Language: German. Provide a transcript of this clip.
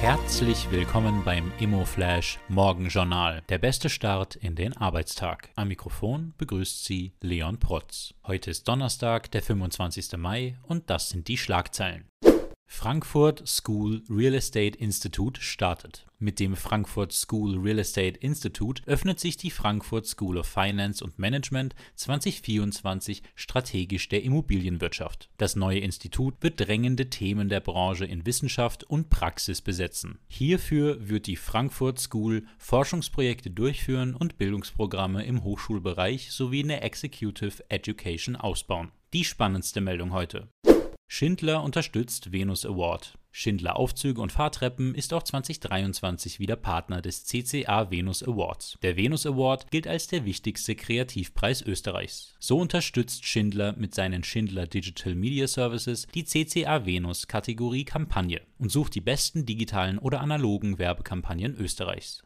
Herzlich willkommen beim ImmoFlash Morgenjournal. Der beste Start in den Arbeitstag. Am Mikrofon begrüßt Sie Leon Protz. Heute ist Donnerstag, der 25. Mai und das sind die Schlagzeilen. Frankfurt School Real Estate Institute startet. Mit dem Frankfurt School Real Estate Institute öffnet sich die Frankfurt School of Finance und Management 2024 strategisch der Immobilienwirtschaft. Das neue Institut wird drängende Themen der Branche in Wissenschaft und Praxis besetzen. Hierfür wird die Frankfurt School Forschungsprojekte durchführen und Bildungsprogramme im Hochschulbereich sowie in der Executive Education ausbauen. Die spannendste Meldung heute. Schindler unterstützt Venus Award. Schindler Aufzüge und Fahrtreppen ist auch 2023 wieder Partner des CCA Venus Awards. Der Venus Award gilt als der wichtigste Kreativpreis Österreichs. So unterstützt Schindler mit seinen Schindler Digital Media Services die CCA Venus Kategorie Kampagne und sucht die besten digitalen oder analogen Werbekampagnen Österreichs.